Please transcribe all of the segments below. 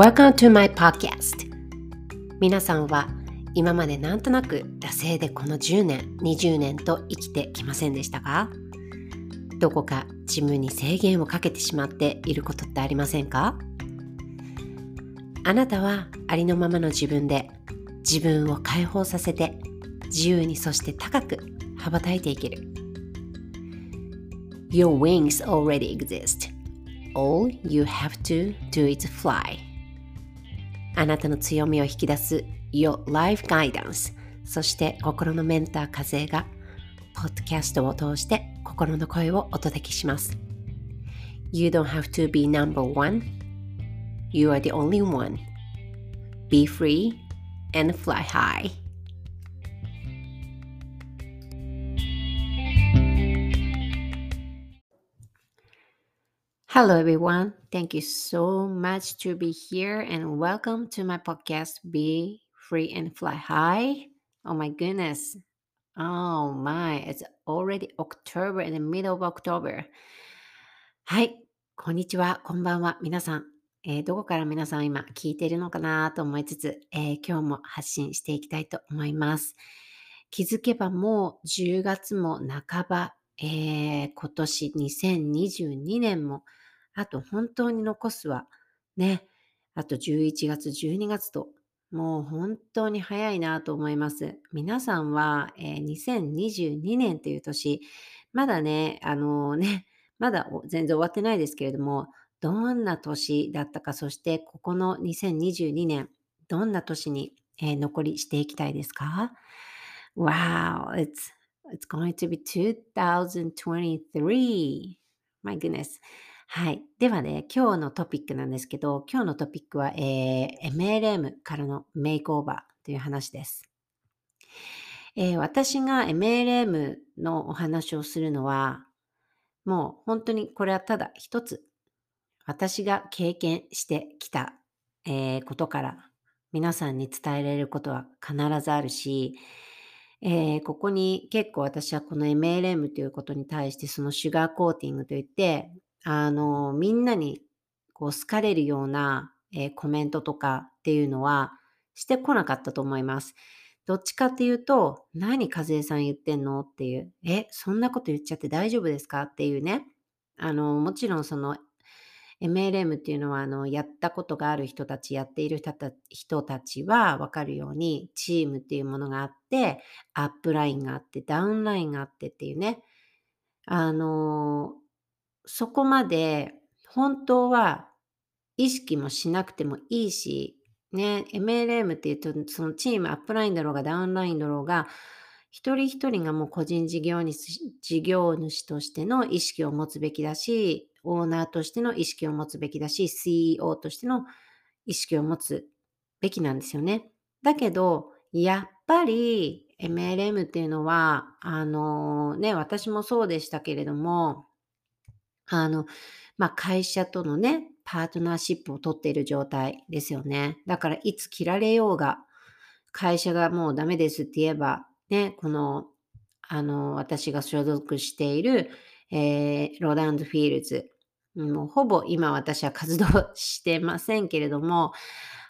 Welcome to my podcast. 皆さんは今までなんとなく惰性でこの10年20年と生きてきませんでしたか？どこか自分に制限をかけてしまっていることってありませんか？あなたはありのままの自分で自分を解放させて自由にそして高く羽ばたいていける。Your wings already exist. All you have to do is fly. あなたの強みを引き出す Your Life Guidance そして心のメンター風がポッドキャストを通して心の声をお届けします You don't have to be number one You are the only one Be free and fly high Hello, everyone. Thank you so much to be here and welcome to my podcast, Be Free and Fly High. Oh my goodness. Oh my, it's already October in the middle of October. はい、こんにちは、こんばんは。皆さん、えーどこから皆さん今聞いているのかなと思いつつ、えー今日も発信していきたいと思います。気づけばもう10月も半ば、えー今年2022年もあと本当に残すはね、あと11月、12月と、もう本当に早いなと思います。皆さんは、えー2022年という年、まだね、あのね、まだ全然終わってないですけれども、どんな年だったか、そしてここの2022年、どんな年に、えー残りしていきたいですか ?Wow, it's, it's going to be 2023. My goodness. はい。ではね、今日のトピックなんですけど、今日のトピックは、えー MLM からのメイクオーバーという話です。えー私が MLM のお話をするのは、もう本当にこれはただ一つ、私が経験してきた、えーことから皆さんに伝えられることは必ずあるし、えーここに結構私はこの MLM ということに対してそのシュガーコーティングといって、あの、みんなにこう好かれるような、えーコメントとかっていうのはしてこなかったと思います。どっちかっていうと、何和江さん言ってんの？っていう、え、そんなこと言っちゃって大丈夫ですか？っていうね。あの、もちろんその MLM っていうのは、あの、やったことがある人たち、やっている人た人たちはわかるように、チームっていうものがあって、アップラインがあって、ダウンラインがあってっていうね。あの、そこまで本当は意識もしなくてもいいし、ね、MLM っていうと、そのチーム、アップラインだろうがダウンラインだろうが、一人一人がもう個人事業主事業主としての意識を持つべきだし、オーナーとしての意識を持つべきだし、CEO としての意識を持つべきなんですよね。だけど、やっぱり MLM っていうのは、あのね、私もそうでしたけれども、あの、まあ、会社とのね、パートナーシップを取っている状態ですよね。だから、いつ切られようが、会社がもうダメですって言えば、ね、この、あの、私が所属している、えーロランドフィールズ、もうほぼ今私は活動 してませんけれども、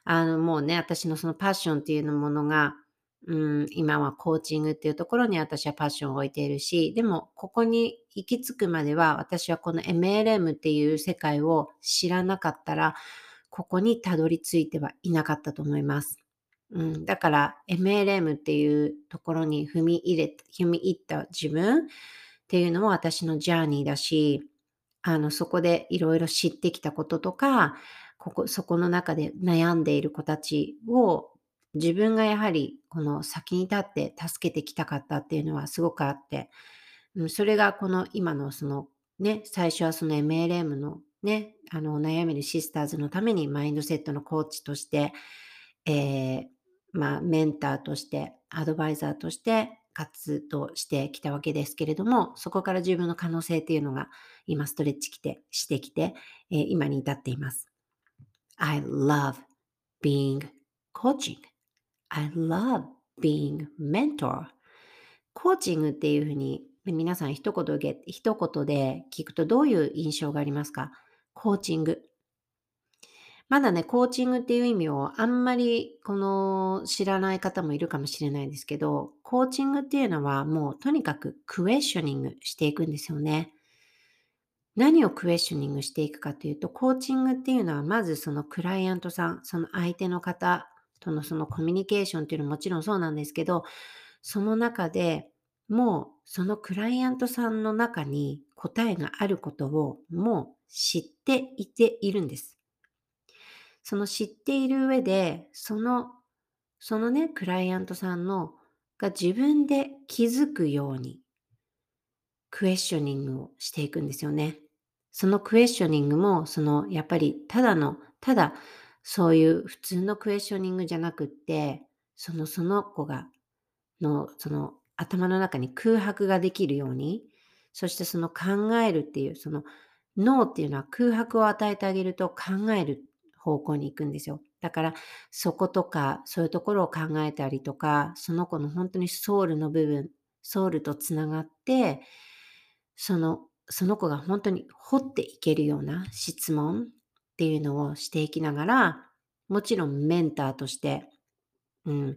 あの、もうね、私のそのパッションっていうのものが、うん、今はコーチングっていうところに私はパッションを置いているし、でもここに行き着くまでは私はこの MLM っていう世界を知らなかったら、ここにたどり着いてはいなかったと思います。うん、だから MLM っていうところに踏み入れ、踏み入った自分っていうのも私のジャーニーだし、あの、そこでいろいろ知ってきたこととか、ここ、そこの中で悩んでいる子たちを自分がやはりこの先に立って助けてきたかったっていうのはすごくあって、それがこの今のそのね、最初はその MLM のね、あの悩めるシスターズのためにマインドセットのコーチとして、えーまあメンターとして、アドバイザーとして活動してきたわけですけれども、そこから自分の可能性っていうのが今ストレッチきてしてきて、えー今に至っています。I love being coaching. I love being mentor. コーチングっていうふうに皆さん一言一言で聞くとどういう印象がありますか？コーチング。まだね、コーチングっていう意味をあんまりこの知らない方もいるかもしれないですけど、コーチングっていうのはもうとにかくクエスチョニングしていくんですよね。何をクエスチョニングしていくかというと、コーチングっていうのはまずそのクライアントさん、その相手の方とのそのコミュニケーションっていうのはもちろんそうなんですけど、その中でもうそのクライアントさんの中に答えがあることをもう知っていているんです。その知っている上で、その、そのね、クライアントさんのが自分で気づくようにクエスチョニングをしていくんですよね。そのクエスチョニングも、そのやっぱりただの、ただそういう普通のクエスチョニングじゃなくって、そのその子が、の、その頭の中に空白ができるように、そしてその考えるっていう、その脳っていうのは空白を与えてあげると考える方向に行くんですよ。だからそことかそういうところを考えたりとか、その子の本当にソウルの部分、ソウルとつながって、そのその子が本当に掘っていけるような質問っていうのをしていきながら、もちろんメンターとして、うん、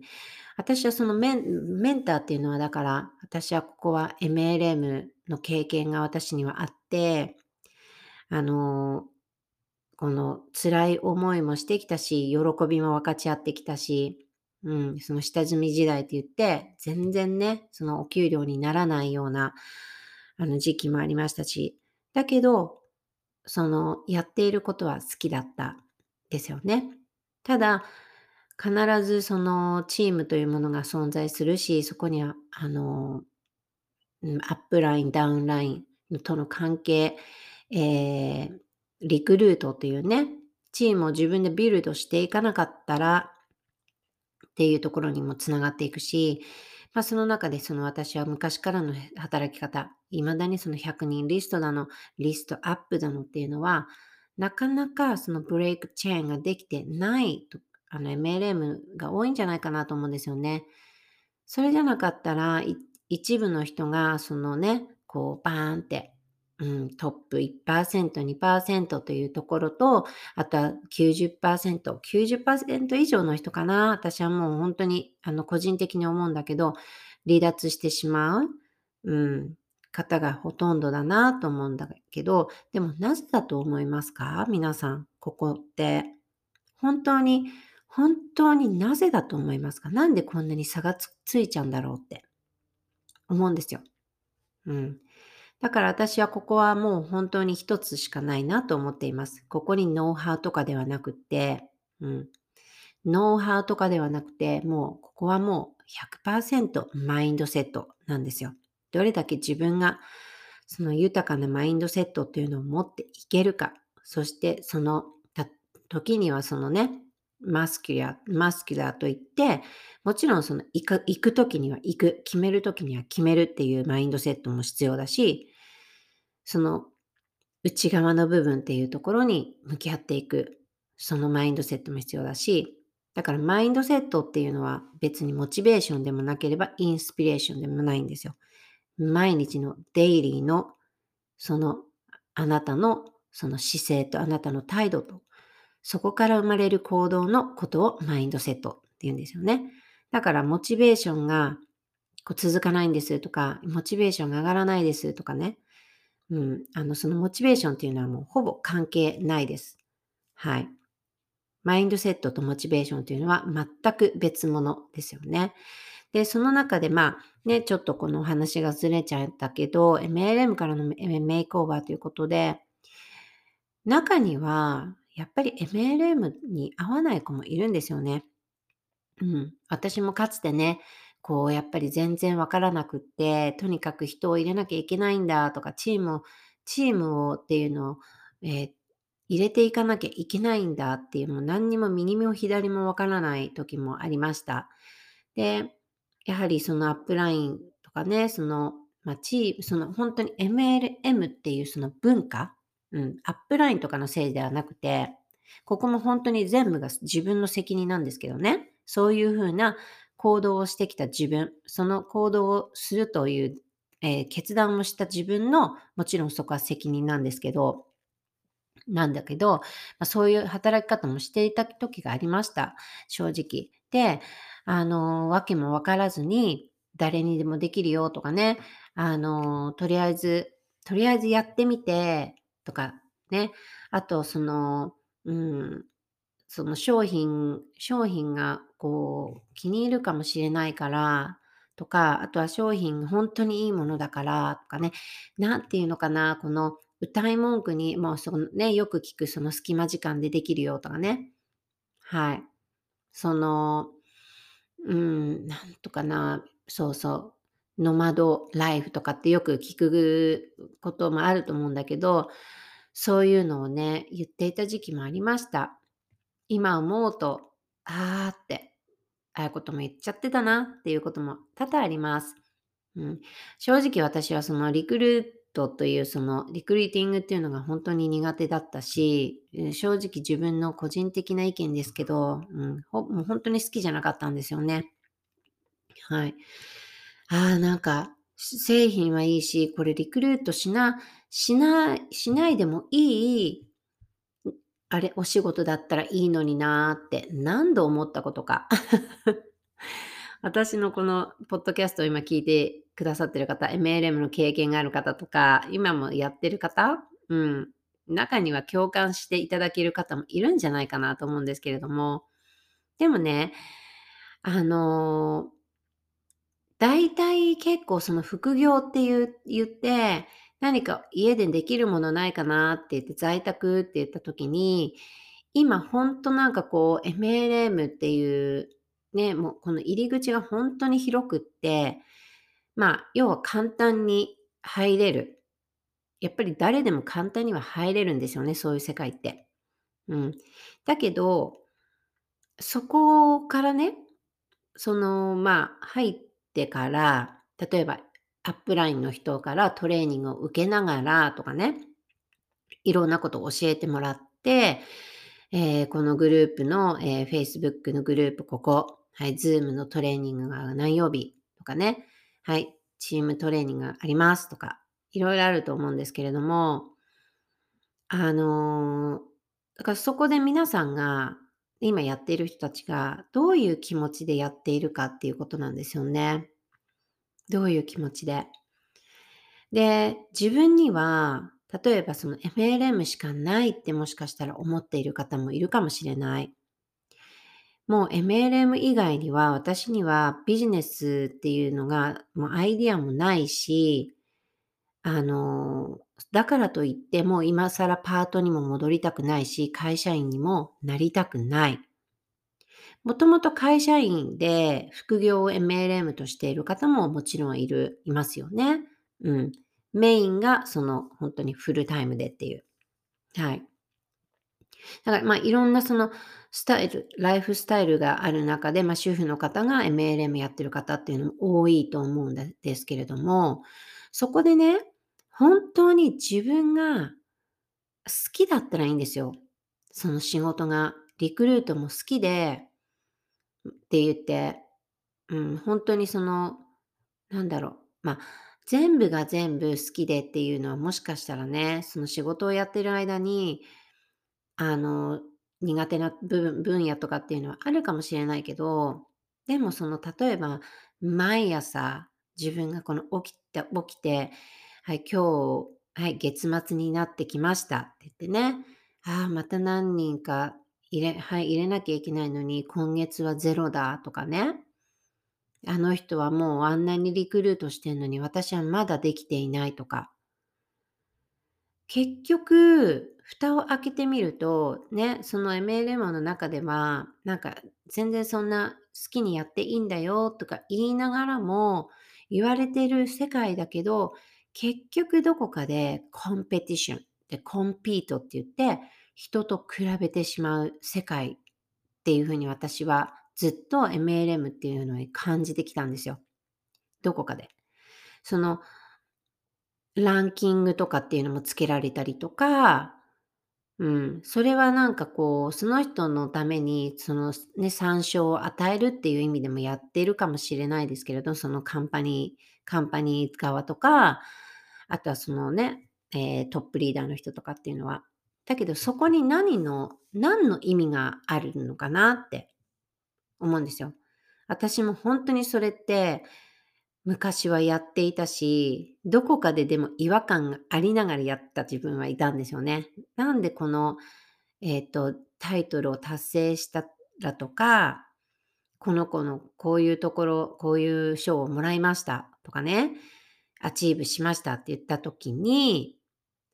私はそのメンメンターっていうのはだから、私はここは MLM の経験が私にはあって、あの、この辛い思いもしてきたし、喜びも分かち合ってきたし、うん、その下積み時代って言って、全然ね、そのお給料にならないような、あの時期もありましたし、だけど、そのやっていることは好きだったですよね。ただ、必ずそのチームというものが存在するし、そこには、あの、アップライン、ダウンラインとの関係、えー、リクルートっていうね、チームを自分でビルドしていかなかったらっていうところにもつながっていくし、まあ、その中でその私は昔からの働き方、未だにその100人リストだの、リストアップだのっていうのは、なかなかそのブレイクチェーンができてないと、あの MLM が多いんじゃないかなと思うんですよね。それじゃなかったら、一部の人がそのね、こうバーンってうん、トップ1%、2%というところと、あとは90%、90%以上の人かな。私はもう本当に、あの、個人的に思うんだけど、離脱してしまう、うん、方がほとんどだなと思うんだけど、でもなぜだと思いますか？皆さん、ここって。本当に、本当になぜだと思いますか？なんでこんなに差がつついちゃうんだろうって思うんですよ。うん。だから私はここはもう本当に一つしかないなと思っています。ここにノウハウとかではなくて、うん。ノウハウとかではなくて、もうここはもう100%マインドセットなんですよ。どれだけ自分がその豊かなマインドセットっていうのを持っていけるか。そしてその時にはそのね、 muscular、muscular といって、もちろんその行く行く時には行く、決める時には決めるっていうマインドセットも必要だし、その内側の部分っていうところに向き合っていく、そのマインドセットも必要だし、だからマインドセットっていうのは別にモチベーションでもなければインスピレーションでもないんですよ。毎日のデイリーのそのあなたのその姿勢とあなたの態度とそこから生まれる行動のことをマインドセットって言うんですよね。だからモチベーションがこう続かないんですとか、モチベーションが上がらないですとかね。うん、あの、そのモチベーションっていうのはもうほぼ関係ないです。はい。マインドセットとモチベーションというのは全く別物ですよね。で、その中でまあね、ちょっとこのお話がずれちゃったけど、MLM からのメイクオーバーということで、中にはやっぱり MLM に合わない子もいるんですよね。うん。私もかつてね、こうやっぱり全然わからなくって、とにかく人を入れなきゃいけないんだとか、チームをチームをっていうのを、えー入れていかなきゃいけないんだっていう、もう何にも右も左もわからない時もありました。で、やはりそのアップラインとかね、その、まあ、チーム、その本当に MLM っていうその文化、うん、アップラインとかのせいではなくて、ここも本当に全部が自分の責任なんですけどね、そういうふうな行動をしてきた自分、その行動をするという、えー、決断をした自分の、もちろんそこは責任なんですけど、なんだけど、ま、そういう働き方もしていた時がありました、正直。で、あの、訳も分からずに、誰にでもできるよとかね、あの、とりあえずとりあえずやってみてとかね、あとその、うん、その商品商品がこう気に入るかもしれないからとか、あとは商品ほんとにいいものだからとかね、何て言うのかな、この謳い文句に、もうそのね、よく聞くその隙間時間でできるよとかね。はい。その、うん、なんとかな、そうそう、ノマドライフとかってよく聞くこともあると思うんだけど、そういうのをね、言っていた時期もありました。今思うと、ああって、ああいうことも言っちゃってたなっていうことも多々あります。うん。正直私はそのリクルートというそのリクルーティングっていうのがほんとに苦手だったし、正直自分の個人的な意見ですけど、うん、ほもうほんとに好きじゃなかったんですよね。はい。ああ、なんか、製品はいいし、これリクルートしなしないしないでもいい、あれ、お仕事だったらいいのになって何度思ったことか。私のこのポッドキャストを今聞いてくださってる方、MLM の経験がある方とか、今もやってる方、うん、中には共感していただける方もいるんじゃないかなと思うんですけれども、でもね、あの大体結構その副業って言って、何か家でできるものないかなって言って、在宅って言った時に、今ほんとなんかこう MLM っていうね、もうこの入り口がほんとに広くって、まあ、要は簡単に入れる。やっぱり誰でも簡単には入れるんですよね、そういう世界って。うん。だけど、そこからね、その、まあ、入ってから、例えばアップラインの人からトレーニングを受けながらとかね、いろんなことを教えてもらって、ええ、このグループの、ええ、Facebook のグループここ、はい、Zoom のトレーニングが何曜日？とかね、はい、チームトレーニングがありますとか、色々あると思うんですけれども、あの、だからそこで皆さんが、今やっている人たちがどういう気持ちでやっているかっていうことなんですよね。どういう気持ちで？で、自分には、例えばその MLM しかないってもしかしたら思っている方もいるかもしれない。もう MLM 以外には、私にはビジネスっていうのが、もうアイディアもないし、あの、だからといってもう今更パートにも戻りたくないし、会社員にもなりたくない。もともと会社員で副業を MLM としている方ももちろんいるいますよね。うん。メインがそのほんとにフルタイムでっていう。はい。だから、まあ、いろんなそのスタイルライフスタイルがある中で、まあ、主婦の方が MLM やってる方っていうのも多いと思うんですけれども、そこでね、本当に自分が好きだったらいいんですよ。その仕事が。リクルートも好きでって言って、うん、ほんとにその、なんだろう、ま、全部が全部好きでっていうのはもしかしたらね、その仕事をやってる間に、あの、苦手な部分分野とかっていうのはあるかもしれないけど、でもその例えば、毎朝自分がこの起きて起きて、はい、今日、はい、月末になってきましたって言ってね、ああ、また何人か入れはい、入れなきゃいけないのに、今月は0だとかね。あの人はもうあんなにリクルートしてんのに、私はまだできていないとか。結局、蓋を開けてみると、ね、その MLM の中では、なんか全然そんな好きにやっていいんだよとか言いながらも、言われてる世界だけど、結局どこかでコンペティションでコンピートって言って、人と比べてしまう世界っていう風に私はずっと MLM っていうのに感じてきたんですよ。どこかで。そのランキングとかっていうのもつけられたりとか、うん、それはなんかこう、その人のために、そのね、参照を与えるっていう意味でもやってるかもしれないですけれど、そのカンパニーカンパニー側とか、あとはそのね、ええ、トップリーダーの人とかっていうのは。だけどそこに何の何の意味があるのかなって思うんですよ。私も本当にそれって昔はやっていたし、どこかででも違和感がありながらやった自分はいたんですよね。なんでこの、えっ、と、タイトルを達成したらとか、この子のこういうところ、こういう賞をもらいましたとかね、achieve しましたって言った時に、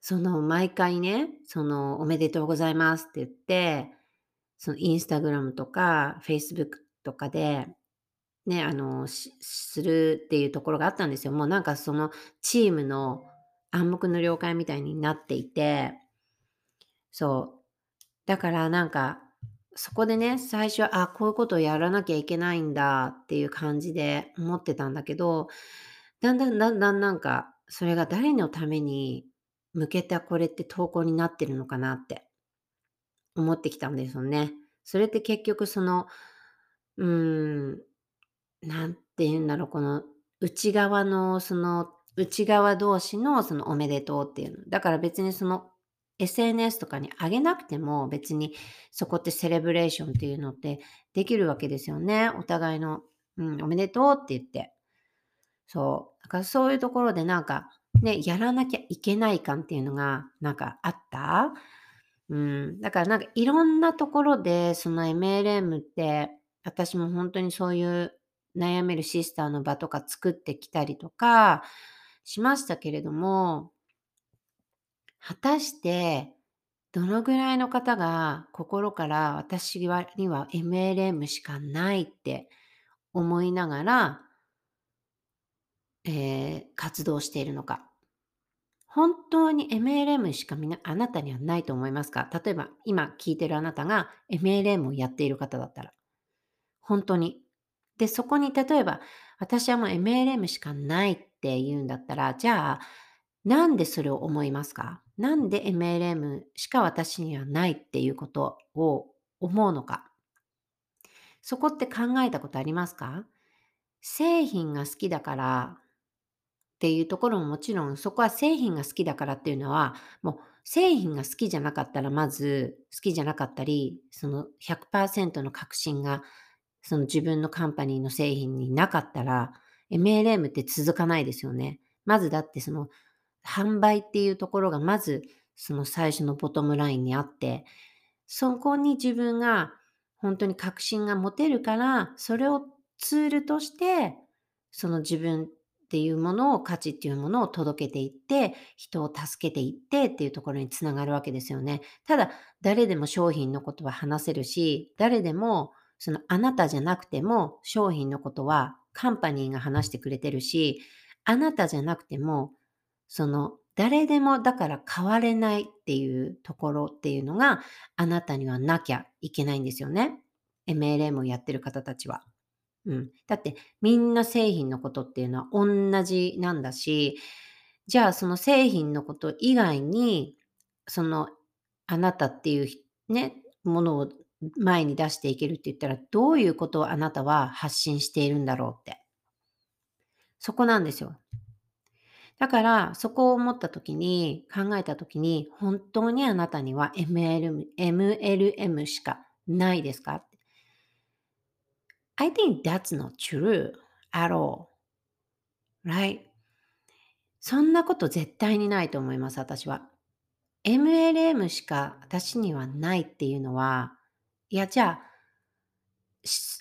その毎回ね、そのおめでとうございますって言って、そのインスタグラムとかフェイスブックとかで、ね、あの、するっていうところがあったんですよ。もうなんかそのチームの暗黙の了解みたいになっていて、そう。だからなんか、そこでね、最初は、あ、こういうことをやらなきゃいけないんだっていう感じで思ってたんだけど、だんだんだんだんなんか、それが誰のために向けたこれって投稿になってるのかなって思ってきたんですよね。それって結局その、うーん、なんて言うんだろう、この内側のその内側同士のそのおめでとうっていうの。だから別にその SNS とかに上げなくても別にそこってセレブレーションっていうのってできるわけですよね。お互いの、うん、おめでとうって言って。そう。だからそういうところでなんかね、やらなきゃいけない感っていうのがなんかあった？うん。だからなんかいろんなところでその MLM って私も本当にそういう悩めるシスターの場とか作ってきたりとかしましたけれども、果たしてどのぐらいの方が心から私には MLM しかないって思いながら、えー活動しているのか。本当に MLM しかみなあなたにはないと思いますか？例えば今聞いてるあなたが MLM をやっている方だったら。本当に。で、そこに例えば私はもう MLM しかないって言うんだったら、じゃあなんでそれを思いますか？なんで MLM しか私にはないっていうことを思うのか？そこって考えたことありますか？製品が好きだからっていうところももちろんそこは製品が好きだからっていうのはもう製品が好きじゃなかったらまず好きじゃなかったりその100%の確信がその自分のカンパニーの製品になかったら MLM って続かないですよね。まずだってその販売っていうところがまずその最初のボトムラインにあってそこに自分が本当に確信が持てるからそれをツールとしてその自分っていうものを価値っていうものを届けていって人を助けていってっていうところにつながるわけですよね。ただ誰でも商品のことは話せるし誰でもそのあなたじゃなくても商品のことはカンパニーが話してくれてるしあなたじゃなくてもその誰でもだから変われないっていうところっていうのがあなたにはなきゃいけないんですよね。MLM をやってる方たちは。うん。だってみんな製品のことっていうのは同じなんだし、じゃあその製品のこと以外に、そのあなたっていうね、ものを前に出していけるって言ったら、どういうことをあなたは発信しているんだろうって。そこなんですよ。だから、そこを思った時に、考えた時に、本当にあなたには MLM, MLM しかないですか？?I think that's not true at all. Right? そんなこと絶対にないと思います、私は。MLM しか私にはないっていうのは、いや、じゃあ、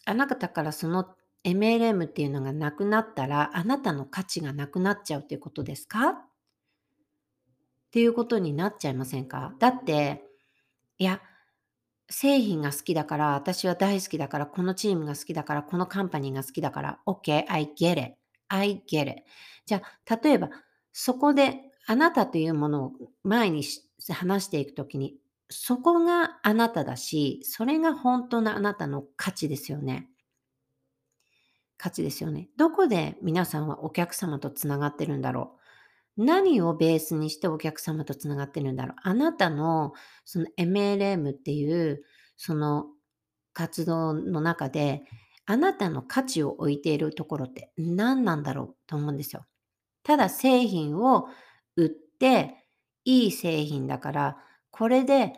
あなたからその MLM っていうのがなくなったら、あなたの価値がなくなっちゃうっていうことですか？っていうことになっちゃいませんか？だって、いや、製品が好きだから、私は大好きだから、このチームが好きだから、このカンパニーが好きだから、OK, I get it. I get it. じゃあ、例えば、そこであなたというものを前に話していくときに、そこがあなただし、それが本当のあなたの価値ですよね。価値ですよね。どこで皆さんはお客様とつながってるんだろう何をベースにしてお客様とつながってるんだろうあなたのその MLM っていうその活動の中であなたの価値を置いているところって何なんだろうと思うんですよ。ただ製品を売っていい製品だからこれで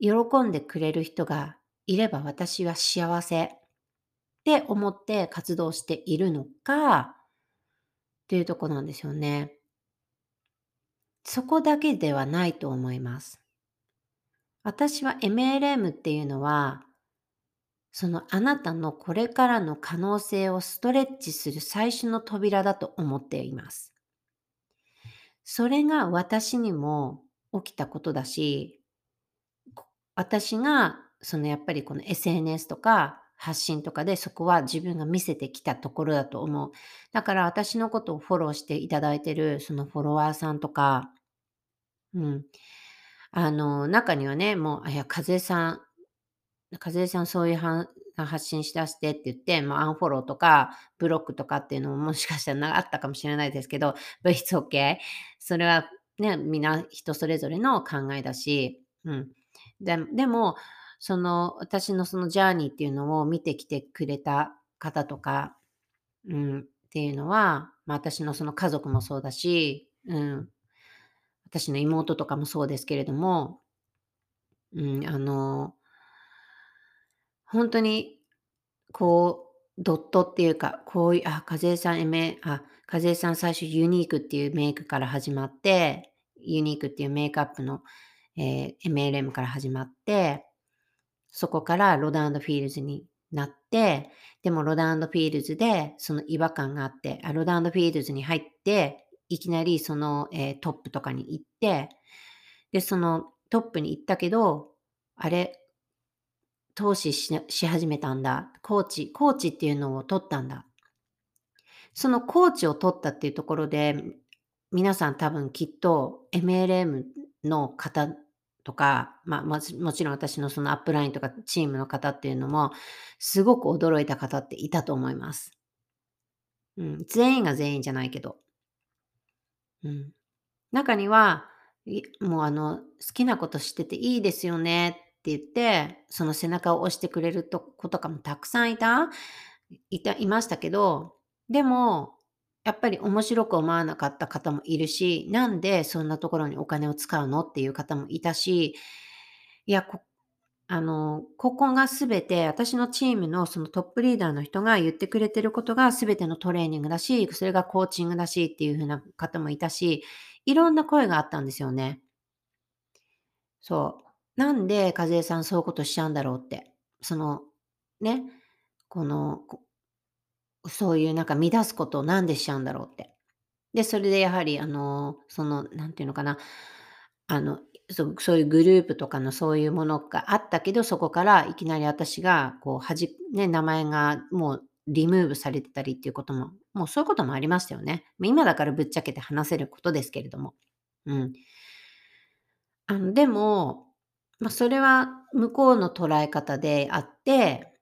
喜んでくれる人がいれば私は幸せって思って活動しているのかっていうとこなんですよね。そこだけではないと思います。私は MLM っていうのは、そのあなたのこれからの可能性をストレッチする最初の扉だと思っています。それが私にも起きたことだし、私がそのやっぱりこの SNS とか発信とかでそこは自分が見せてきたところだと思う。だから私のことをフォローしていただいてるそのフォロワーさんとか、うん。あの、中にはね、もう、あ、いや、風さん、風さんそういうは発信しだしてって言って、もうアンフォローとかブロックとかっていうのももしかしたらあったかもしれないですけど、but it's okay. それはね、みんな人それぞれの考えだし、うん。ででも、その、私のそのジャーニーっていうのを見てきてくれた方とか、うん、っていうのは、まあ、私のその家族もそうだし、うん、私の妹とかもそうですけれども、うん、あの、本当に、こう、ドットっていうか、こういう、あ、和江さん、めあ、和江さん最初ユニークっていうメイクから始まって、ユニークっていうメイクアップの、えー MLM から始まって、そこからロダンフィールズになって、でもロダンフィールズでその違和感があって、あロダンフィールズに入って、いきなりその、えートップとかに行って、で、そのトップに行ったけど、あれ、投資しし始めたんだ。コーチ、コーチっていうのを取ったんだ。そのコーチを取ったっていうところで、皆さん多分きっと MLM の方とか、まあ、もちもちろん私のそのアップラインとかチームの方っていうのも、すごく驚いた方っていたと思います。うん、全員が全員じゃないけど。うん。中には、もうあの、好きなことしてていいですよねって言って、その背中を押してくれると子とかもたくさんいた？いた、いましたけど、でも、やっぱり面白く思わなかった方もいるし、なんでそんなところにお金を使うのっていう方もいたし、いや、こあの、ここがすべて、私のチームのそのトップリーダーの人が言ってくれてることがすべてのトレーニングだし、それがコーチングだしっていう風な方もいたし、いろんな声があったんですよね。そう。なんで、和江さんそういうことしちゃうんだろうって。その、ね、この、そういうなんか乱すことをなんでしちゃうんだろうって。で、それでやはりあの、その、なんていうのかな、あの、そうそういうグループとかのそういうものがあったけど、そこからいきなり私がこうはじね、名前がもうリムーブされてたりっていうことも、もうそういうこともありましたよね。今だからぶっちゃけて話せることですけれども。うん。あの、でも、ま、それは向こうの捉え方であって、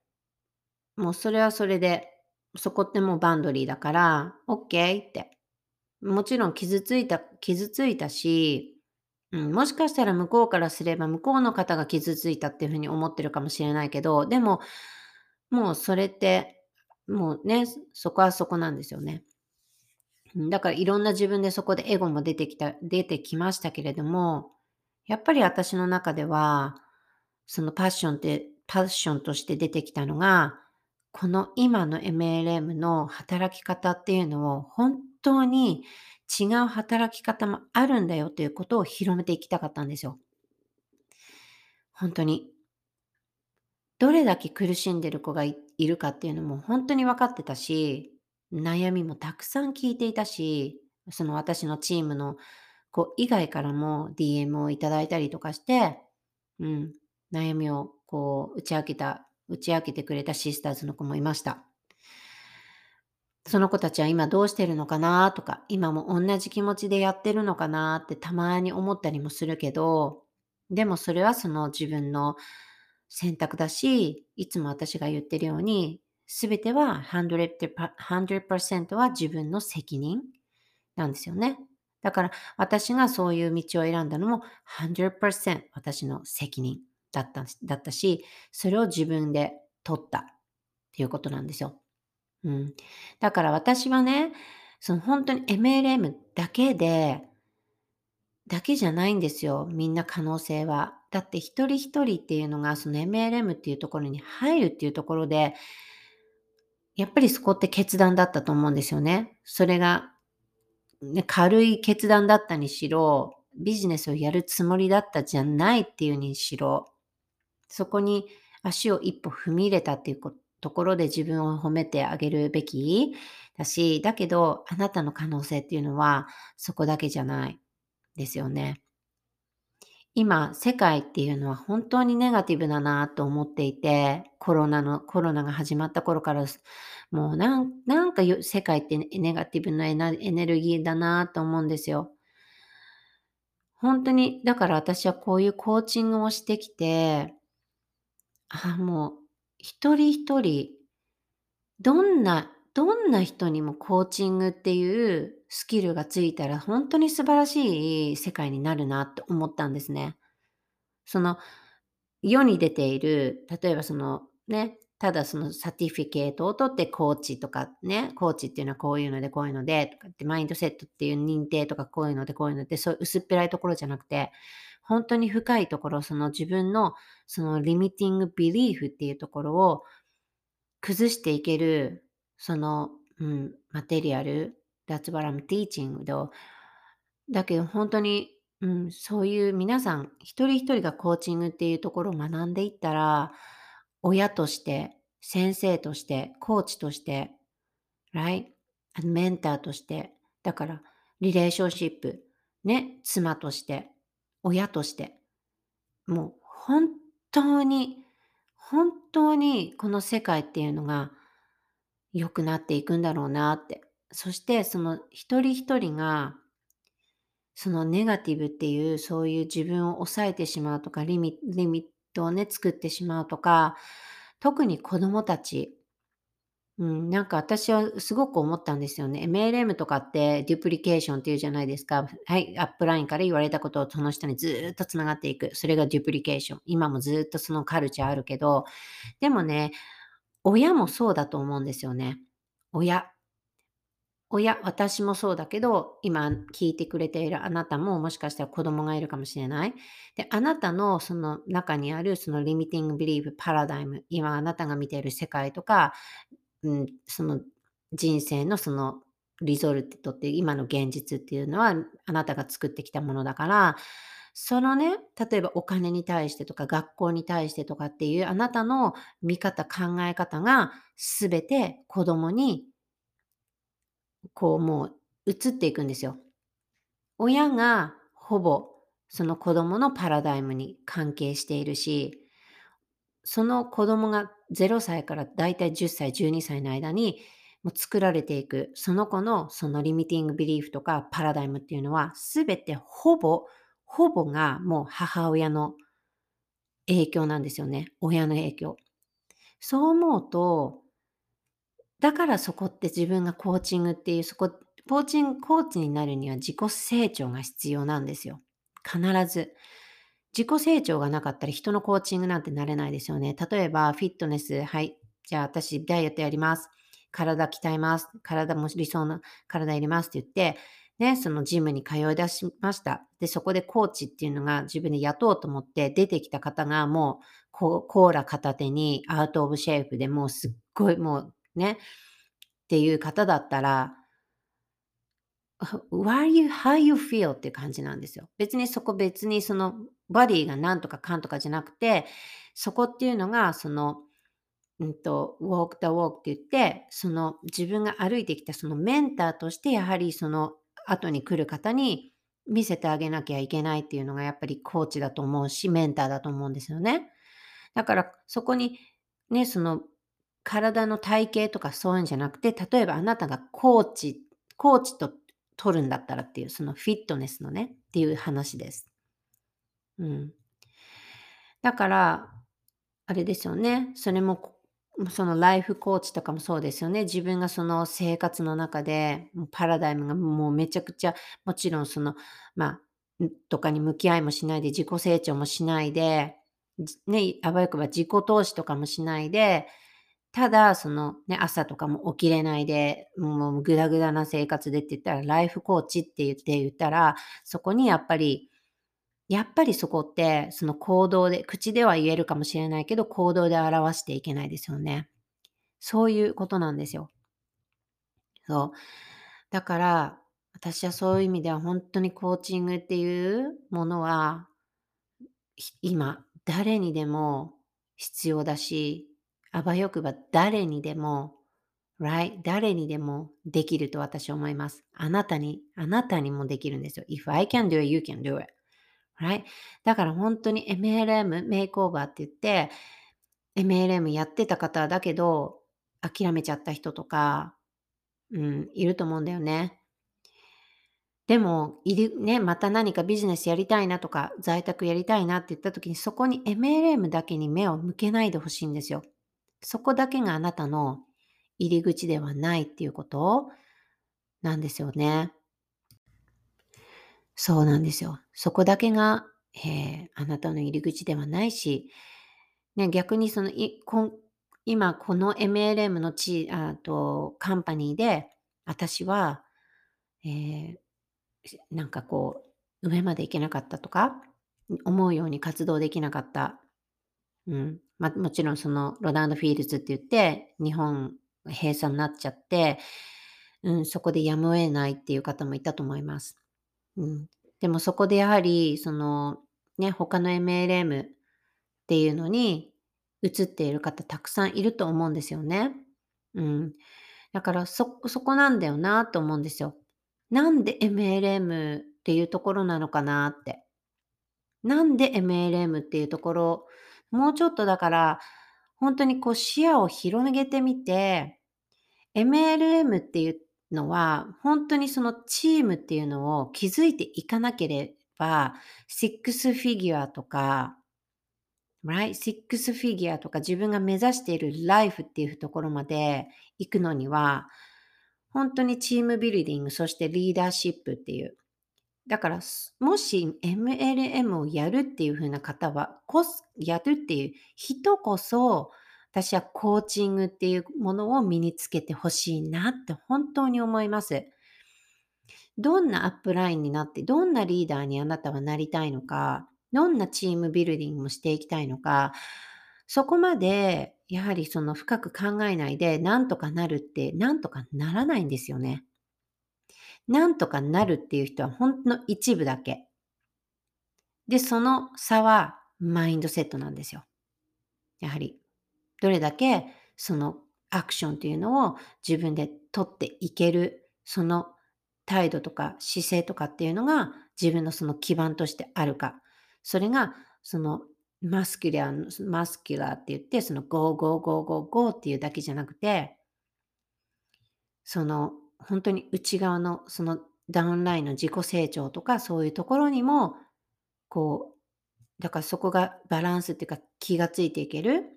もうそれはそれで、そこってもうバンドリーだから、オッケーって。もちろん傷ついた傷ついたし、うん、もしかしたら向こうからすれば、向こうの方が傷ついたっていう風に思ってるかもしれないけど、でも、もうそれって、もうね、そこはそこなんですよね。だからいろんな自分でそこでエゴも出てきた出てきましたけれども、やっぱり私の中では、そのパッションってパッションとして出てきたのが、この今の MLM の働き方っていうのを本当に違う働き方もあるんだよということを広めていきたかったんですよ。ほんとに。どれだけ苦しんでる子がいるかっていうのもほんとに分かってたし、悩みもたくさん聞いていたし、その私のチームの子以外からも DM をいただいたりとかして、うん、悩みをこう打ち明けた打ち明けてくれたシスターズの子もいました。その子たちは今どうしてるのかなとか、今もおんなじ気持ちでやってるのかなってたまに思ったりもするけど、でもそれはその自分の選択だし、いつも私が言ってるように、全ては100パ100%は自分の責任なんですよね。だから私がそういう道を選んだのも100%私の責任だっただったし、それを自分で取ったっていうことなんですよ。うん。だから私はね、そのほんとに MLM だけでだけじゃないんですよ、みんな可能性は。だって一人一人っていうのが、その MLM っていうところに入るっていうところで、やっぱりそこって決断だったと思うんですよね。それが、ね、軽い決断だったにしろ、ビジネスをやるつもりだったじゃないっていうにしろ、そこに足を一歩踏み入れたっていうことところで自分を褒めてあげるべきだし、だけど、あなたの可能性っていうのはそこだけじゃないですよね。今、世界っていうのは本当にネガティブだなと思っていて、コロナの、コロナが始まった頃から、もうなんなんか世界ってネガティブなエネルギーだなと思うんですよ。本当に、だから私はこういうコーチングをしてきて、あもう一人一人、どんなどんな人にもコーチングっていうスキルがついたら本当に素晴らしい世界になるなって思ったんですね。その世に出ている、例えばそのね、ただそのサティフィケートを取ってコーチとかね、コーチっていうのはこういうのでこういうのでとかってマインドセットっていう認定とかこういうのでこういうのでそういう薄っぺらいところじゃなくて、本当に深いところ、その自分のそのリミティングビリーフっていうところを崩していける、その、うん、マテリアル、that's what I'm teaching だけど本当に、うん、そういう皆さん一人一人がコーチングっていうところを学んでいったら、親として、先生として、コーチとして、right? メンターとして、だから、リレーションシップ、ね、妻として、親として、もう本当に、本当にこの世界っていうのが良くなっていくんだろうなって。そしてその一人一人がそのネガティブっていうそういう自分を抑えてしまうとかリミリミットをね作ってしまうとか特に子供たちうん、なんか私はすごく思ったんですよね。MLM とかってデュプリケーションっていうじゃないですか。はい、アップラインから言われたことをその人にずっとつながっていく。それがデュプリケーション。今もずっとそのカルチャーあるけど、でもね、親もそうだと思うんですよね。親。親、私もそうだけど、今聞いてくれているあなたももしかしたら子供がいるかもしれない。で、あなたのその中にあるそのリミティングビリーブパラダイム、今あなたが見ている世界とか、うん、その人生のそのリゾルトっていう今の現実っていうのはあなたが作ってきたものだから、そのね、例えばお金に対してとか学校に対してとかっていうあなたの見方、考え方が全て子供にこうもう移っていくんですよ。親がほぼその子供のパラダイムに関係しているし、その子供が0歳からだいたい10歳、12歳の間にもう作られていく、その子のそのリミティングビリーフとかパラダイムっていうのは、すべてほぼ、ほぼがもう母親の影響なんですよね。親の影響。そう思うと、だからそこって自分がコーチングっていう、そこ、コーチング、コーチになるには自己成長が必要なんですよ。必ず。自己成長がなかったら人のコーチングなんてなれないですよね。例えば、フィットネス、はい、じゃあ私ダイエットやります。体鍛えます。体も理想の体入れますって言って、ね、そのジムに通い出しました。で、そこでコーチっていうのが自分で雇おうと思って出てきた方がもうコーラ片手にアウトオブシェイプでもうすっごいもうね、っていう方だったら、why you, how you feel っていう感じなんですよ。別にそこ別にそのバディがなんとかかんとかじゃなくて、そこっていうのがその、うんと、walk the walk って言って、その自分が歩いてきたそのメンターとしてやはりその後に来る方に見せてあげなきゃいけないっていうのがやっぱりコーチだと思うし、メンターだと思うんですよね。だからそこにね、その体の体型とかそういうんじゃなくて、例えばあなたがコーチ、コーチと取るんだったらっていう、そのフィットネスのね、っていう話です。うん。だから、あれですよね。それも、そのライフコーチとかもそうですよね。自分がその生活の中で、パラダイムがもうめちゃくちゃ、もちろんその、まあ、とかに向き合いもしないで、自己成長もしないで、ね、あばよくば自己投資とかもしないで、ただ、そのね、朝とかも起きれないで、もうぐだぐだな生活でって言ったら、ライフコーチって言って言ったら、そこにやっぱり、やっぱりそこって、その行動で、口では言えるかもしれないけど、行動で表していけないですよね。そういうことなんですよ。そう。だから、私はそういう意味では本当にコーチングっていうものは、今、誰にでも必要だし、あばよくば誰にでも、right? 誰にでもできると私は思います。あなたに、あなたにもできるんですよ。If I can do it, you can do it. Right? だから本当に MLM、メイクオーバーって言って、MLM やってた方だけど、諦めちゃった人とか、うん、いると思うんだよね。でも、いる、ね、また何かビジネスやりたいなとか、在宅やりたいなって言った時に、そこに MLM だけに目を向けないでほしいんですよ。そこだけがあなたの入り口ではないっていうことなんですよね。そうなんですよ。そこだけが、えー、あなたの入り口ではないし、ね、逆にその今この MLM のチあとカンパニーで私は、えー、なんかこう上まで行けなかったとか思うように活動できなかった。うん。まもちろんそのロダンドフィールズって言って日本閉鎖になっちゃって、うん、そこでやむを得ないっていう方もいたと思います。うん。でもそこでやはりそのね、他の MLM っていうのに映っている方たくさんいると思うんですよね。うん。だからそ、そこなんだよなと思うんですよ。なんで MLM っていうところなのかなって。なんで MLM っていうところ、もうちょっとだから、本当にこう視野を広げてみて、MLM っていうのは、本当にそのチームっていうのを築いていかなければ、シックスフィギュアとか、right? シックスフィギュアとか自分が目指しているライフっていうところまで行くのには、本当にチームビルディング、そしてリーダーシップっていう。だから、もし MLM をやるっていう風な方は、やるっていう人こそ、私はコーチングっていうものを身につけてほしいなって本当に思います。どんなアップラインになって、どんなリーダーにあなたはなりたいのか、どんなチームビルディングをしていきたいのか、そこまでやはりその深く考えないで、なんとかなるって、なんとかならないんですよね。なんとかなるっていう人は本当の一部だけ。で、その差はマインドセットなんですよ。やはり、どれだけそのアクションというのを自分で取っていける、その態度とか姿勢とかっていうのが自分のその基盤としてあるか。それが、その muscular、muscular って言って、その go go go go go っていうだけじゃなくて、その本当に内側のそのダウンラインの自己成長とかそういうところにも、こう、だからそこがバランスっていうか気がついていける。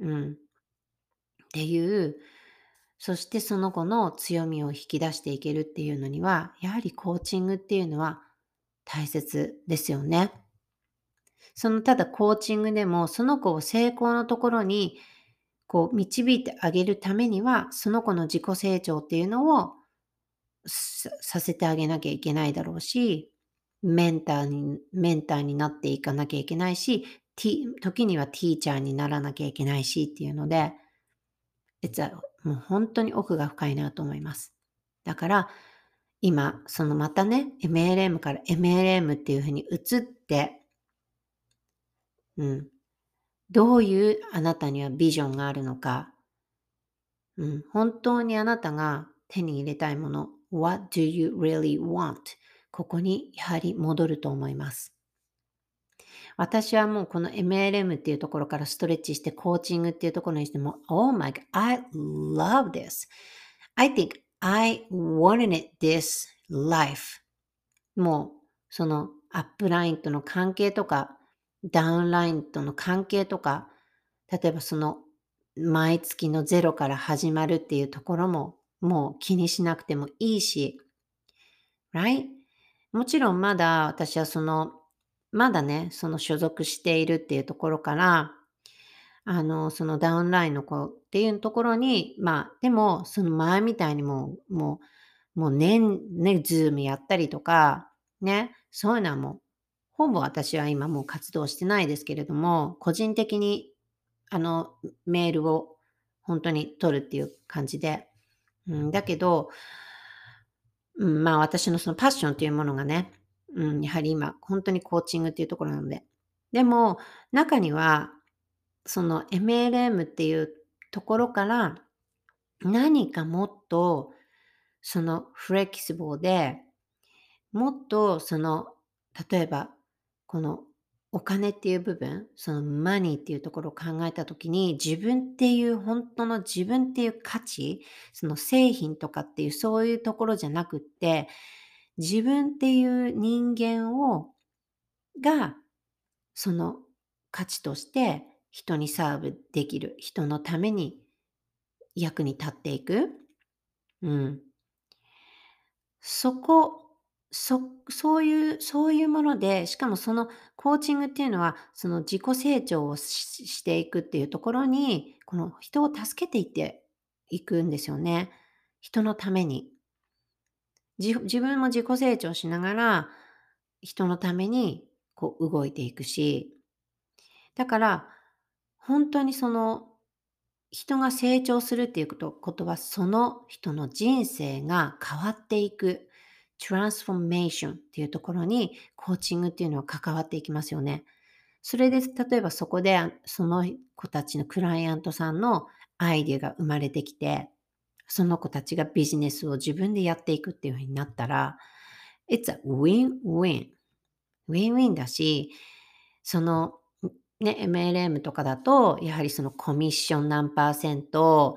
うん。っていう、そしてその子の強みを引き出していけるっていうのには、やはりコーチングっていうのは大切ですよね。そのただコーチングでもその子を成功のところにこう導いてあげるためにはその子の自己成長っていうのをさせてあげなきゃいけないだろうしメンターにメンターになっていかなきゃいけないし時にはティーチャーにならなきゃいけないしっていうのでもう本当に奥が深いなと思います。だから今そのまたね MLM から MLM っていうふうに移ってうん。どういうあなたにはビジョンがあるのか。うん。本当にあなたが手に入れたいもの。What do you really want? ここにやはり戻ると思います。私はもうこの MLM っていうところからストレッチしてコーチングっていうところにしても Oh my god, I love this. I think I wanted it this life. もうそのアップラインとの関係とかダウンラインとの関係とか、例えばその毎月のゼロから始まるっていうところももう気にしなくてもいいし、right? もちろんまだ私はその、まだね、その所属しているっていうところから、あの、そのダウンラインの子っていうところに、まあ、でも、その前みたいにもう、もう、もう年、ね、ズームやったりとか、ね、そういうのはもう、ほぼ私は今もう活動してないですけれども、個人的に、あの、メールを本当に取るっていう感じで。うん、だけど、うん、まあ私のそのパッションというものがね、うん、やはり今、本当にコーチングっていうところなので。でも、中には、その MLM っていうところから、何かもっと、そのフレキシブルで、もっとその、例えば、このお金っていう部分、そのマニーっていうところを考えたときに、自分っていう本当の自分っていう価値、その製品とかっていうそういうところじゃなくって、自分っていう人間を、が、その価値として人にサーブできる、人のために役に立っていく。うん。そこ、そ、そういう、そういうもので、しかもそのコーチングっていうのは、その自己成長をししていくっていうところに、この人を助けていっていくんですよね。人のために。自分も自己成長しながら、人のためにこう動いていくし、だから、本当にその、人が成長するっていうことことは、その人の人生が変わっていく、トランスフォーメーションっていうところに、コーチングっていうのは関わっていきますよね。それで、例えばそこで、その子たちのクライアントさんのアイデアが生まれてきて、その子たちがビジネスを自分でやっていくっていう風になったら、It's a win-win. win-win だし、そのね、MLM とかだと、やはりそのコミッション何パーセント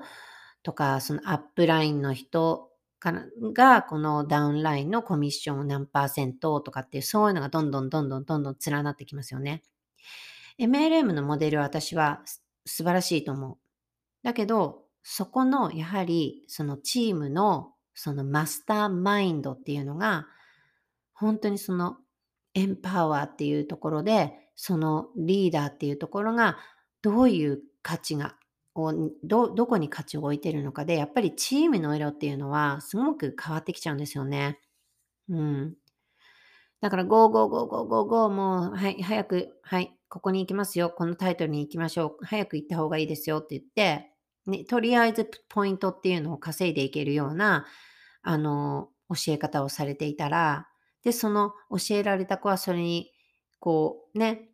とか、そのアップラインの人からが、このダウンラインのコミッションを何パーセントとかっていう、そういうのがどんどんどんどんどんどん連なってきますよね。MLM のモデルは私は素晴らしいと思う。だけど、そこのやはりそのチームのそのマスターマインドっていうのが、本当にそのエンパワーっていうところで、そのリーダーっていうところがどういう価値がど、どこに価値を置いてるのかで、やっぱりチームの色っていうのはすごく変わってきちゃうんですよね。うん。だから、 go go go go go go、もう、はい、早く、はい、ここに行きますよ。このタイトルに行きましょう。早く行った方がいいですよって言って、ね、とりあえずポイントっていうのを稼いでいけるような、あの、教え方をされていたら、で、その教えられた子はそれにこうね、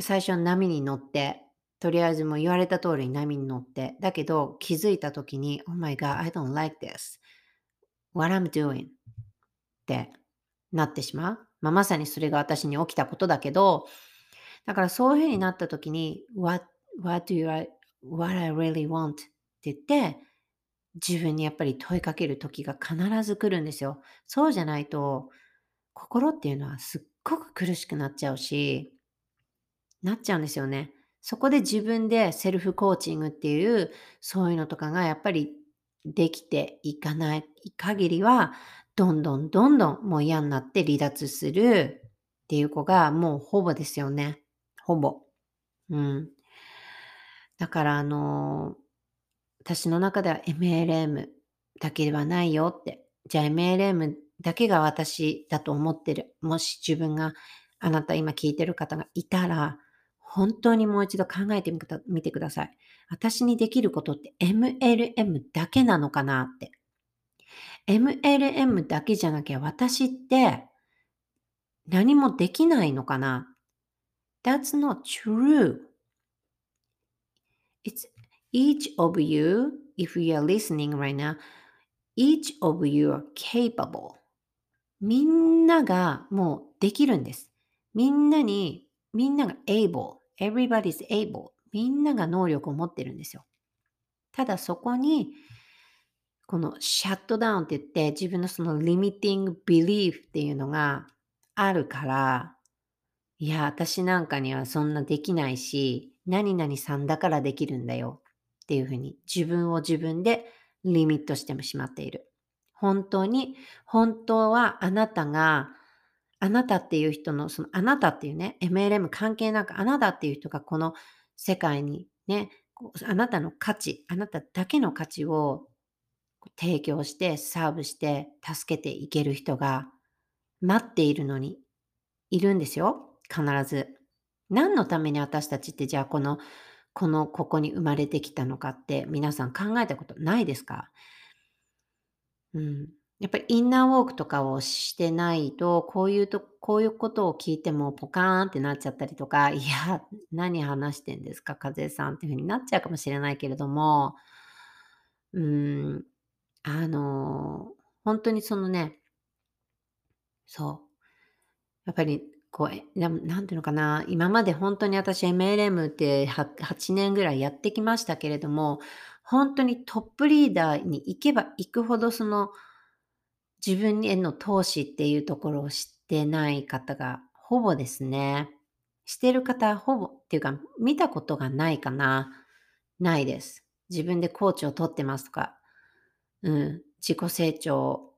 最初は波に乗って、とりあえずもう言われた通りに波に乗って、だけど気づいた時に、Oh my god, I don't like this.What I'm doing? ってなってしまう。まあ、まさにそれが私に起きたことだけど、だからそういうふうになった時に、What, what do you, what I really want? って言って、自分にやっぱり問いかける時が必ず来るんですよ。そうじゃないと、心っていうのはすっごく苦しくなっちゃうし、なっちゃうんですよね。そこで自分でセルフコーチングっていう、そういうのとかがやっぱりできていかない限りは、どんどんどんどんもう嫌になって離脱するっていう子がもうほぼですよね。ほぼ。うん。だからあの私の中では MLM だけではないよって。じゃあ MLM だけが私だと思ってる。もし自分があなた今聞いてる方がいたら、本当にもう一度考えてみてください。私にできることって MLM だけなのかなって。MLM だけじゃなきゃ私って何もできないのかな ?That's not true. It's each of you, if you are listening right now, each of you are capable. みんながもうできるんです。みんなに、みんなが able, everybody's able. みんなが能力を持ってるんですよ。ただそこに、このシャットダウンって言って自分のそのリミティングビリーフっていうのがあるから、いや、私なんかにはそんなできないし、何々さんだからできるんだよっていうふうに自分を自分でリミットしてしまっている。本当に、本当はあなたが、あなたっていう人の、そのあなたっていうね、MLM 関係なくあなたっていう人がこの世界にね、あなたの価値、あなただけの価値を提供して、サーブして、助けていける人が待っているのにいるんですよ。必ず。何のために私たちってじゃあこの、この、ここに生まれてきたのかって皆さん考えたことないですか？うん。やっぱりインナーウォークとかをしてないと、こういうと、こういうことを聞いてもポカーンってなっちゃったりとか、いや、何話してんですか、風さんっていう風になっちゃうかもしれないけれども、うん、あの、本当にそのね、そう。やっぱり、こう、ななんていうのかな、今まで本当に私 MLM って8年ぐらいやってきましたけれども、本当にトップリーダーに行けば行くほどその自分への投資っていうところを知ってない方がほぼですね。してる方ほぼっていうか見たことがないかな。ないです。自分でコーチを取ってますとか、うん、自己成長、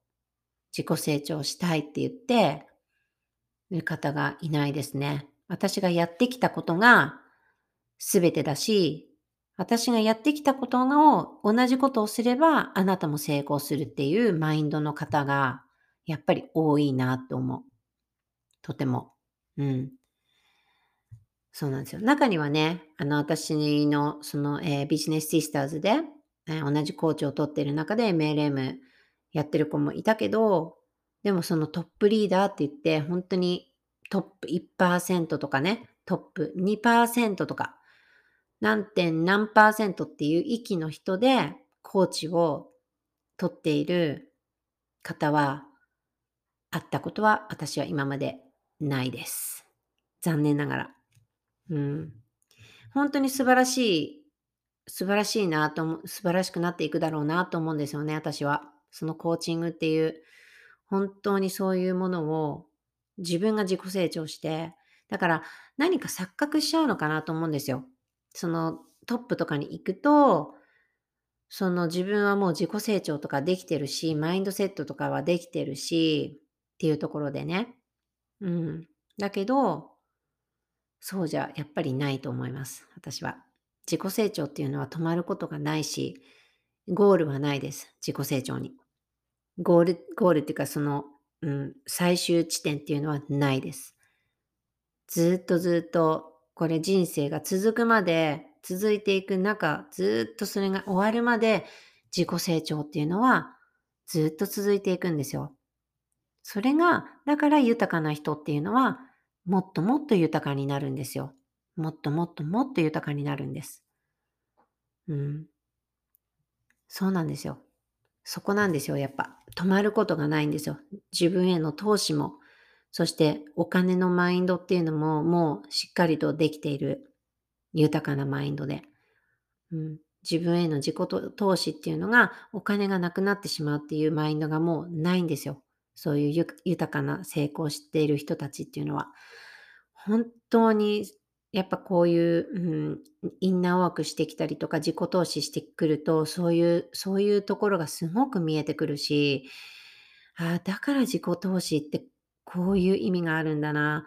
自己成長したいって言って、る方がいないですね。私がやってきたことが全てだし、私がやってきたことを同じことをすればあなたも成功するっていうマインドの方がやっぱり多いなと思う。とても。うん。そうなんですよ。中にはね、あの私のその、えー、ビジネスシスターズで、えー、同じコーチを取っている中で MLM やってる子もいたけど、でもそのトップリーダーって言って本当にトップ1%とかね、トップ2%とか何点何パーセントっていう域の人でコーチを取っている方は、会ったことは私は今までないです。残念ながら。うん。本当に素晴らしい、素晴らしいなと思、素晴らしくなっていくだろうなと思うんですよね、私は。そのコーチングっていう、本当にそういうものを自分が自己成長して、だから何か錯覚しちゃうのかなと思うんですよ。そのトップとかに行くと、その自分はもう自己成長とかできてるし、マインドセットとかはできてるし、っていうところでね。うん。だけど、そうじゃやっぱりないと思います。私は。自己成長っていうのは止まることがないし、ゴールはないです。自己成長に。ゴール、ゴールっていうかその、うん、最終地点っていうのはないです。ずっとずっとこれ人生が続くまで、続いていく中、ずっとそれが終わるまで自己成長っていうのはずっと続いていくんですよ。それが、だから豊かな人っていうのはもっともっと豊かになるんですよ。もっともっともっと豊かになるんです。うん。そうなんですよ。そこなんですよ、やっぱ。止まることがないんですよ。自分への投資も、そしてお金のマインドっていうのももうしっかりとできている豊かなマインドで、うん、自分への自己投資っていうのがお金がなくなってしまうっていうマインドがもうないんですよ。そういう豊かな成功している人たちっていうのは。本当にやっぱこういう、うん、インナーワークしてきたりとか自己投資してくるとそういうそういうところがすごく見えてくるしああだから自己投資ってこういう意味があるんだな。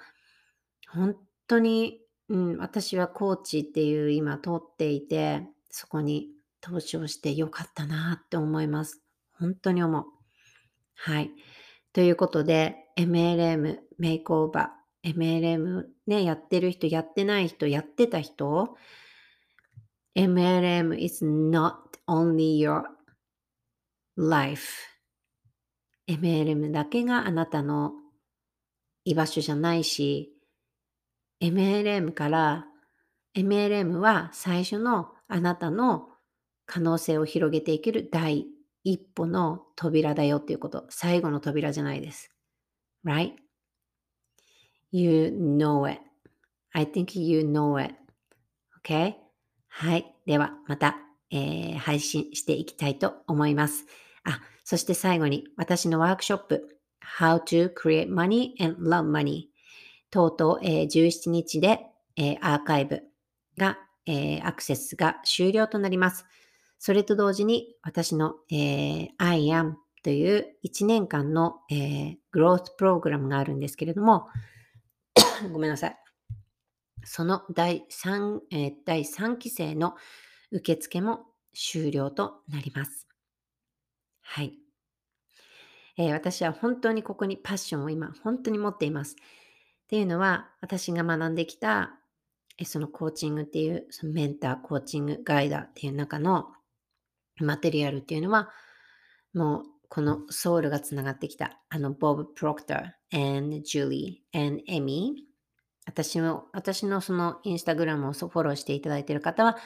本当に、うん、私はコーチっていう今通っていて、そこに投資をしてよかったなって思います。本当に思う。はい。ということで、MLM、メイクオーバー、MLM ね、やってる人、やってない人、やってた人、MLM is not only your life. MLM だけがあなたの居場所じゃないし、MLM から、MLM は最初のあなたの可能性を広げていける第一歩の扉だよっていうこと。最後の扉じゃないです。Right? You know it. I think you know it. Okay? はい。では、また、えー、配信していきたいと思います。あ、そして最後に私のワークショップ、How to Create Money and Love Money とうとう、えー、17日で、えー、アーカイブが、えー、アクセスが終了となります。それと同時に私の、えー、I am という1年間の、えー、グロースプログラムがあるんですけれども、ごめんなさい。その第 3,、えー第3期生の受付も終了となります。はい。えー私は本当にここにパッションを今本当に持っています。っていうのは私が学んできたえーそのコーチングっていうそのメンター、コーチング、ガイダーっていう中のマテリアルっていうのはもうこのソウルがつながってきたあのボブ・プロクター and ジュリー and エミ私の私のそのインスタグラムをフォローしていただいている方は、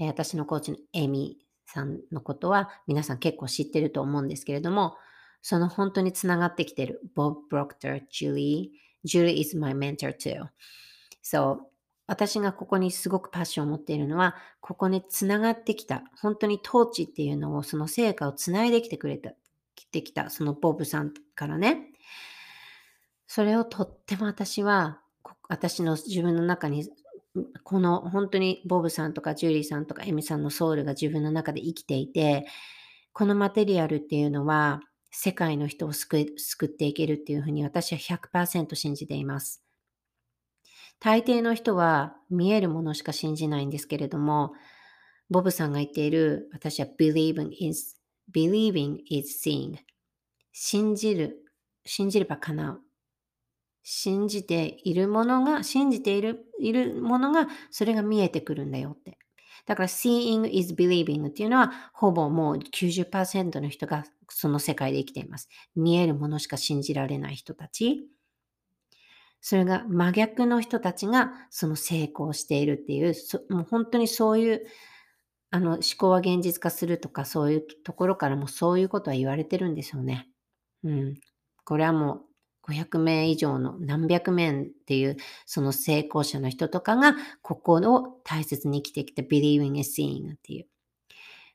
えー私のコーチのエミさんのことは皆さん結構知ってると思うんですけれども、その本当につながってきてるボブ・プロクター、ジュリー、ジュリー is my mentor too. So 私がここにすごくパッションを持っているのは、ここにつながってきた、本当に統治っていうのを、その成果をつないできてくれた、来てきた、そのボブさんからね。それをとっても私は、私の自分の中に、この本当にボブさんとかジュリーさんとかエミさんのソウルが自分の中で生きていて、このマテリアルっていうのは、世界の人を救救っていけるっていうふうに私は100%信じています。大抵の人は見えるものしか信じないんですけれども、ボブさんが言っている、私は believing is, believing is seeing. 信じる、信じれば叶う。信じているものが、信じているいるものが、それが見えてくるんだよって。だから seeing is believing っていうのは、ほぼもう90%の人がその世界で生きています。見えるものしか信じられない人たち。それが真逆の人たちがその成功しているっていう、もう本当にそういうあの思考は現実化するとかそういうところからもそういうことは言われてるんですよね。うん。これはもう500名以上の何百名っていうその成功者の人とかがここを大切に生きてきて believing is seeing っていう。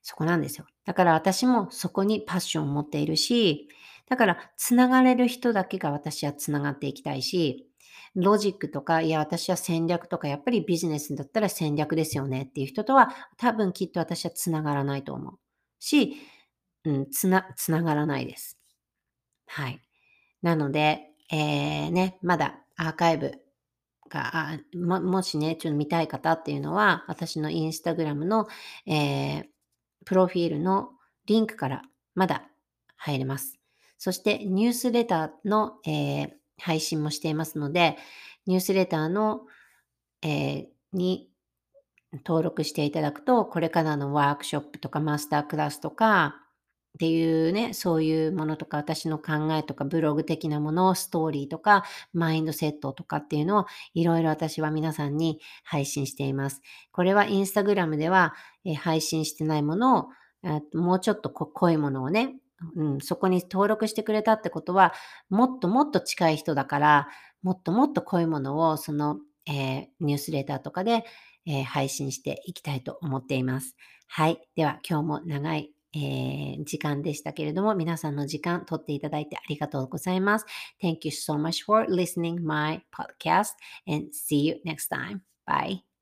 そこなんですよ。だから私もそこにパッションを持っているし、だからつながれる人だけが私はつながっていきたいし、ロジックとか、いや、私は戦略とか、やっぱりビジネスだったら戦略ですよねっていう人とは、多分きっと私はつながらないと思う。し、うん、つな、つながらないです。はい。なので、えー、ね、まだアーカイブが、ももしね、ちょっと見たい方っていうのは、私のインスタグラムの、えー、プロフィールのリンクからまだ入れます。そして、ニュースレターの、えー配信もしていますので、ニュースレターの、えーに登録していただくと、これからのワークショップとかマスタークラスとかっていうね、そういうものとか、私の考えとか、ブログ的なもの、ストーリーとか、マインドセットとかっていうのを、いろいろ私は皆さんに配信しています。これはインスタグラムでは、え配信してないものを、えもうちょっと濃いものをね、うん、そこに登録してくれたってことは、もっともっと近い人だから、もっともっと濃いものを、その、えーニュースレターとかで、えー配信していきたいと思っています。はい。では、今日も長い、えー時間でしたけれども、皆さんの時間取っていただいてありがとうございます。Thank you so much for listening my podcast and see you next time. Bye.